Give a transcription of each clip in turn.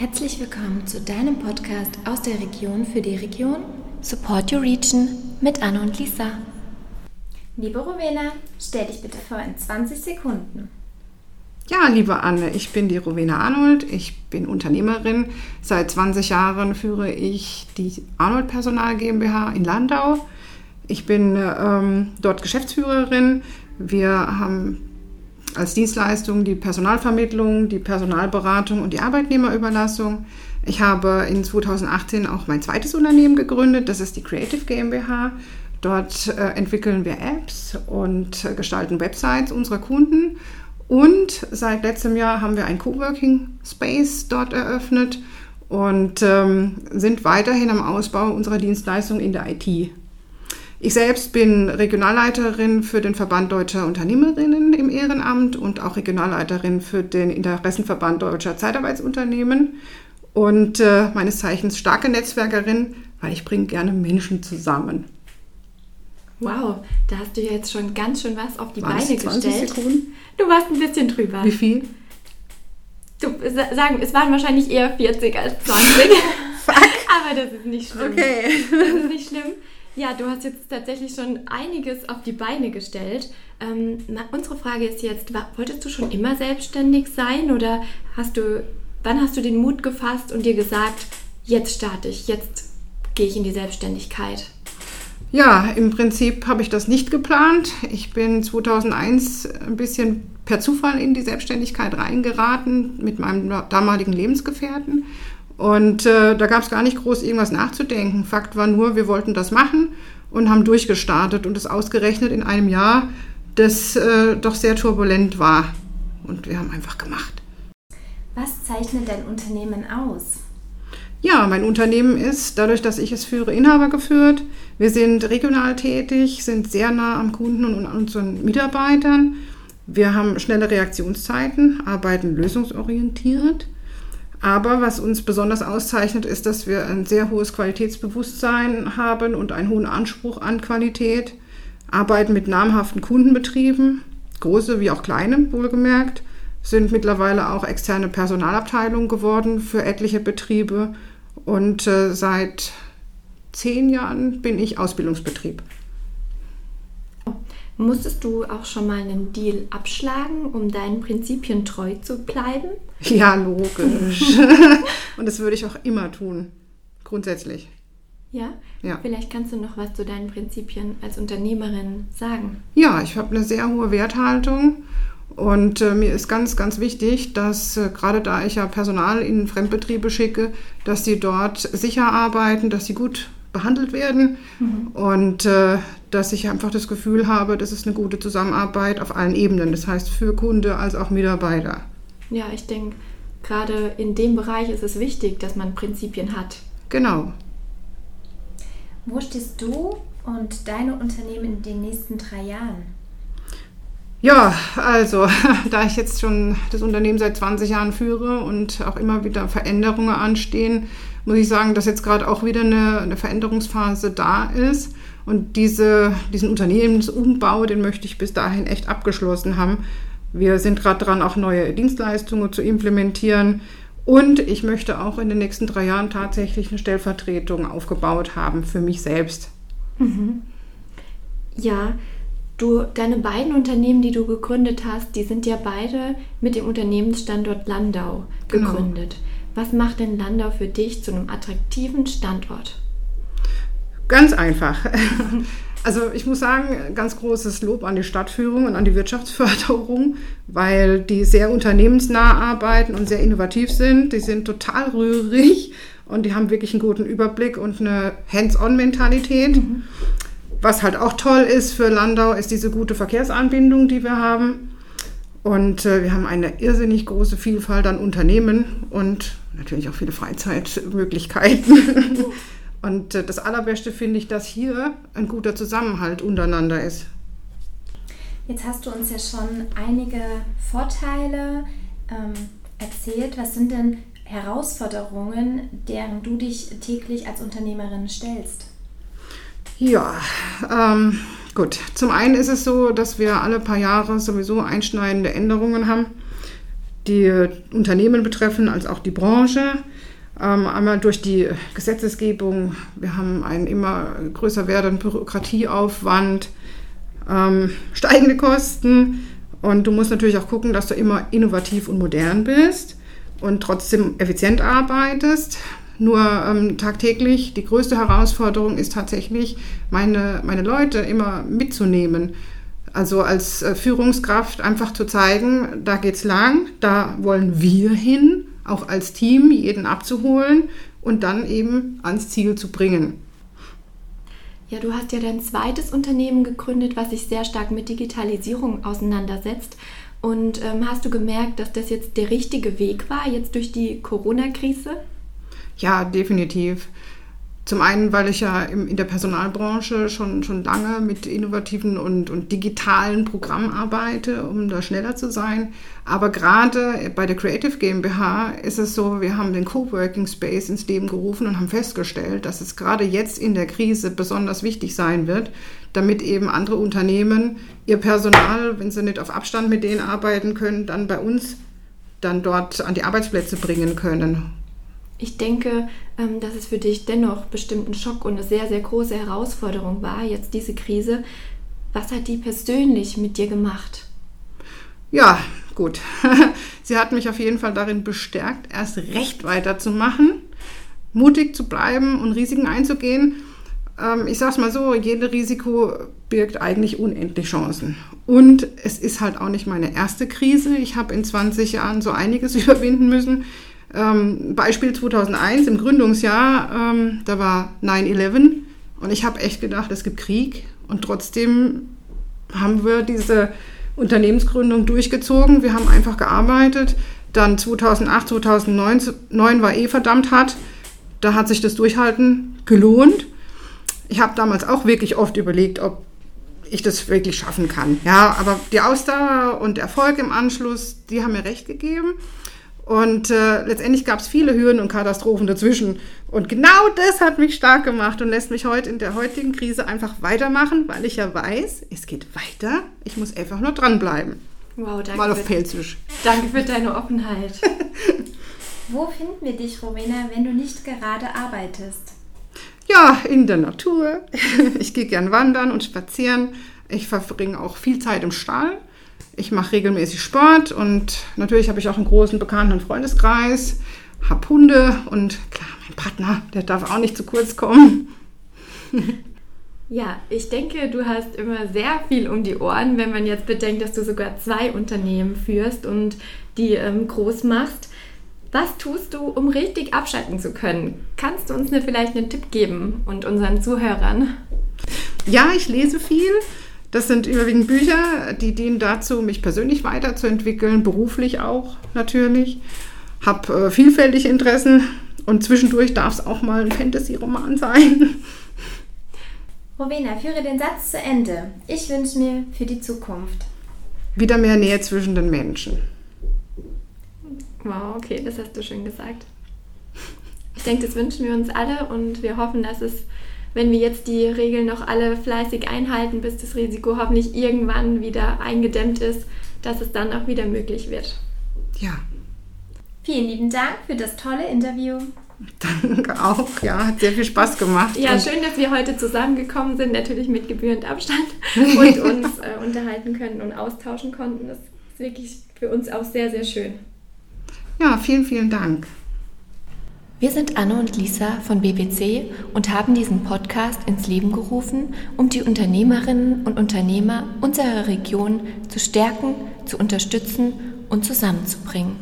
Herzlich willkommen zu deinem Podcast aus der Region für die Region Support Your Region mit Anne und Lisa. Liebe Rowena, stell dich bitte vor in 20 Sekunden. Ja, liebe Anne, ich bin die Rowena Arnold. Ich bin Unternehmerin. Seit 20 Jahren führe ich die Arnold Personal GmbH in Landau. Ich bin ähm, dort Geschäftsführerin. Wir haben als Dienstleistung die Personalvermittlung, die Personalberatung und die Arbeitnehmerüberlassung. Ich habe in 2018 auch mein zweites Unternehmen gegründet, das ist die Creative GmbH. Dort äh, entwickeln wir Apps und äh, gestalten Websites unserer Kunden. Und seit letztem Jahr haben wir ein Coworking Space dort eröffnet und ähm, sind weiterhin am Ausbau unserer Dienstleistung in der IT. Ich selbst bin Regionalleiterin für den Verband Deutscher Unternehmerinnen im Ehrenamt und auch Regionalleiterin für den Interessenverband Deutscher Zeitarbeitsunternehmen und äh, meines Zeichens starke Netzwerkerin, weil ich bringe gerne Menschen zusammen. Wow, da hast du jetzt schon ganz schön was auf die Beine es 20 gestellt. Sekunden? Du warst ein bisschen drüber. Wie viel? Du, sa- sagen, es waren wahrscheinlich eher 40 als 20. Aber das ist nicht schlimm. Okay. Das ist nicht schlimm. Ja, du hast jetzt tatsächlich schon einiges auf die Beine gestellt. Ähm, unsere Frage ist jetzt, wolltest du schon immer selbstständig sein oder hast du, wann hast du den Mut gefasst und dir gesagt, jetzt starte ich, jetzt gehe ich in die Selbstständigkeit? Ja, im Prinzip habe ich das nicht geplant. Ich bin 2001 ein bisschen per Zufall in die Selbstständigkeit reingeraten mit meinem damaligen Lebensgefährten. Und äh, da gab es gar nicht groß irgendwas nachzudenken. Fakt war nur, wir wollten das machen und haben durchgestartet und es ausgerechnet in einem Jahr, das äh, doch sehr turbulent war. Und wir haben einfach gemacht. Was zeichnet dein Unternehmen aus? Ja, mein Unternehmen ist, dadurch, dass ich es führe, Inhaber geführt. Wir sind regional tätig, sind sehr nah am Kunden und an unseren Mitarbeitern. Wir haben schnelle Reaktionszeiten, arbeiten lösungsorientiert. Aber was uns besonders auszeichnet, ist, dass wir ein sehr hohes Qualitätsbewusstsein haben und einen hohen Anspruch an Qualität. Arbeiten mit namhaften Kundenbetrieben, große wie auch kleine, wohlgemerkt, sind mittlerweile auch externe Personalabteilungen geworden für etliche Betriebe. Und äh, seit zehn Jahren bin ich Ausbildungsbetrieb. Musstest du auch schon mal einen Deal abschlagen, um deinen Prinzipien treu zu bleiben? Ja, logisch. und das würde ich auch immer tun, grundsätzlich. Ja? Ja. Vielleicht kannst du noch was zu deinen Prinzipien als Unternehmerin sagen. Ja, ich habe eine sehr hohe Werthaltung und äh, mir ist ganz, ganz wichtig, dass äh, gerade da ich ja Personal in Fremdbetriebe schicke, dass sie dort sicher arbeiten, dass sie gut behandelt werden und äh, dass ich einfach das Gefühl habe, das ist eine gute Zusammenarbeit auf allen Ebenen, das heißt für Kunde als auch Mitarbeiter. Ja, ich denke, gerade in dem Bereich ist es wichtig, dass man Prinzipien hat. Genau. Wo stehst du und deine Unternehmen in den nächsten drei Jahren? Ja, also da ich jetzt schon das Unternehmen seit 20 Jahren führe und auch immer wieder Veränderungen anstehen, muss ich sagen, dass jetzt gerade auch wieder eine, eine Veränderungsphase da ist. Und diese, diesen Unternehmensumbau, den möchte ich bis dahin echt abgeschlossen haben. Wir sind gerade dran, auch neue Dienstleistungen zu implementieren. Und ich möchte auch in den nächsten drei Jahren tatsächlich eine Stellvertretung aufgebaut haben für mich selbst. Ja, du, deine beiden Unternehmen, die du gegründet hast, die sind ja beide mit dem Unternehmensstandort Landau Genau. gegründet. Was macht denn Landau für dich zu einem attraktiven Standort? Ganz einfach. Also ich muss sagen, ganz großes Lob an die Stadtführung und an die Wirtschaftsförderung, weil die sehr unternehmensnah arbeiten und sehr innovativ sind. Die sind total rührig und die haben wirklich einen guten Überblick und eine Hands-on-Mentalität. Was halt auch toll ist für Landau, ist diese gute Verkehrsanbindung, die wir haben. Und äh, wir haben eine irrsinnig große Vielfalt an Unternehmen und natürlich auch viele Freizeitmöglichkeiten. und äh, das Allerbeste finde ich, dass hier ein guter Zusammenhalt untereinander ist. Jetzt hast du uns ja schon einige Vorteile ähm, erzählt. Was sind denn Herausforderungen, deren du dich täglich als Unternehmerin stellst? Ja, ähm, gut. Zum einen ist es so, dass wir alle paar Jahre sowieso einschneidende Änderungen haben, die Unternehmen betreffen als auch die Branche. Ähm, einmal durch die Gesetzesgebung, wir haben einen immer größer werdenden Bürokratieaufwand, ähm, steigende Kosten und du musst natürlich auch gucken, dass du immer innovativ und modern bist und trotzdem effizient arbeitest. Nur ähm, tagtäglich, die größte Herausforderung ist tatsächlich, meine, meine Leute immer mitzunehmen. Also als äh, Führungskraft einfach zu zeigen, da geht's lang, da wollen wir hin, auch als Team jeden abzuholen und dann eben ans Ziel zu bringen. Ja, du hast ja dein zweites Unternehmen gegründet, was sich sehr stark mit Digitalisierung auseinandersetzt. Und ähm, hast du gemerkt, dass das jetzt der richtige Weg war, jetzt durch die Corona-Krise? Ja, definitiv. Zum einen, weil ich ja in der Personalbranche schon, schon lange mit innovativen und, und digitalen Programmen arbeite, um da schneller zu sein. Aber gerade bei der Creative GmbH ist es so, wir haben den Coworking Space ins Leben gerufen und haben festgestellt, dass es gerade jetzt in der Krise besonders wichtig sein wird, damit eben andere Unternehmen ihr Personal, wenn sie nicht auf Abstand mit denen arbeiten können, dann bei uns dann dort an die Arbeitsplätze bringen können. Ich denke, ähm, dass es für dich dennoch bestimmt ein Schock und eine sehr, sehr große Herausforderung war, jetzt diese Krise. Was hat die persönlich mit dir gemacht? Ja, gut. Sie hat mich auf jeden Fall darin bestärkt, erst recht weiterzumachen, mutig zu bleiben und Risiken einzugehen. Ähm, ich sage es mal so, jedes Risiko birgt eigentlich unendlich Chancen. Und es ist halt auch nicht meine erste Krise. Ich habe in 20 Jahren so einiges überwinden müssen. Ähm, Beispiel 2001 im Gründungsjahr, ähm, da war 9-11 und ich habe echt gedacht, es gibt Krieg und trotzdem haben wir diese Unternehmensgründung durchgezogen. Wir haben einfach gearbeitet. Dann 2008, 2009 war eh verdammt hart. Da hat sich das Durchhalten gelohnt. Ich habe damals auch wirklich oft überlegt, ob ich das wirklich schaffen kann. Ja, aber die Ausdauer und Erfolg im Anschluss, die haben mir recht gegeben. Und äh, letztendlich gab es viele Hürden und Katastrophen dazwischen. Und genau das hat mich stark gemacht und lässt mich heute in der heutigen Krise einfach weitermachen, weil ich ja weiß, es geht weiter. Ich muss einfach nur dranbleiben. Wow, danke. Mal auf Pelzisch. Danke für deine Offenheit. Wo finden wir dich, Rowena, wenn du nicht gerade arbeitest? Ja, in der Natur. Ich gehe gern wandern und spazieren. Ich verbringe auch viel Zeit im Stall. Ich mache regelmäßig Sport und natürlich habe ich auch einen großen Bekannten- Freundeskreis, habe Hunde und klar, mein Partner, der darf auch nicht zu kurz kommen. Ja, ich denke, du hast immer sehr viel um die Ohren, wenn man jetzt bedenkt, dass du sogar zwei Unternehmen führst und die ähm, groß machst. Was tust du, um richtig abschalten zu können? Kannst du uns eine, vielleicht einen Tipp geben und unseren Zuhörern? Ja, ich lese viel. Das sind überwiegend Bücher, die dienen dazu, mich persönlich weiterzuentwickeln, beruflich auch natürlich. Habe äh, vielfältige Interessen und zwischendurch darf es auch mal ein Fantasy-Roman sein. Rowena, führe den Satz zu Ende. Ich wünsche mir für die Zukunft. Wieder mehr Nähe zwischen den Menschen. Wow, okay, das hast du schön gesagt. Ich denke, das wünschen wir uns alle und wir hoffen, dass es wenn wir jetzt die Regeln noch alle fleißig einhalten, bis das Risiko hoffentlich irgendwann wieder eingedämmt ist, dass es dann auch wieder möglich wird. Ja. Vielen lieben Dank für das tolle Interview. Danke auch, ja, hat sehr viel Spaß gemacht. Ja, und schön, dass wir heute zusammengekommen sind, natürlich mit gebührend Abstand und uns äh, unterhalten können und austauschen konnten. Das ist wirklich für uns auch sehr, sehr schön. Ja, vielen, vielen Dank. Wir sind Anne und Lisa von BBC und haben diesen Podcast ins Leben gerufen, um die Unternehmerinnen und Unternehmer unserer Region zu stärken, zu unterstützen und zusammenzubringen.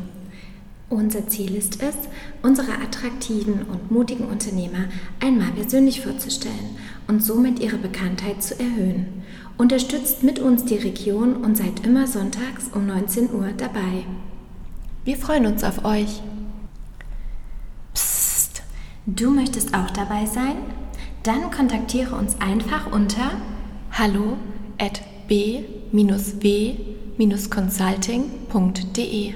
Unser Ziel ist es, unsere attraktiven und mutigen Unternehmer einmal persönlich vorzustellen und somit ihre Bekanntheit zu erhöhen. Unterstützt mit uns die Region und seid immer sonntags um 19 Uhr dabei. Wir freuen uns auf euch. Du möchtest auch dabei sein? Dann kontaktiere uns einfach unter hallo at b-w-consulting.de.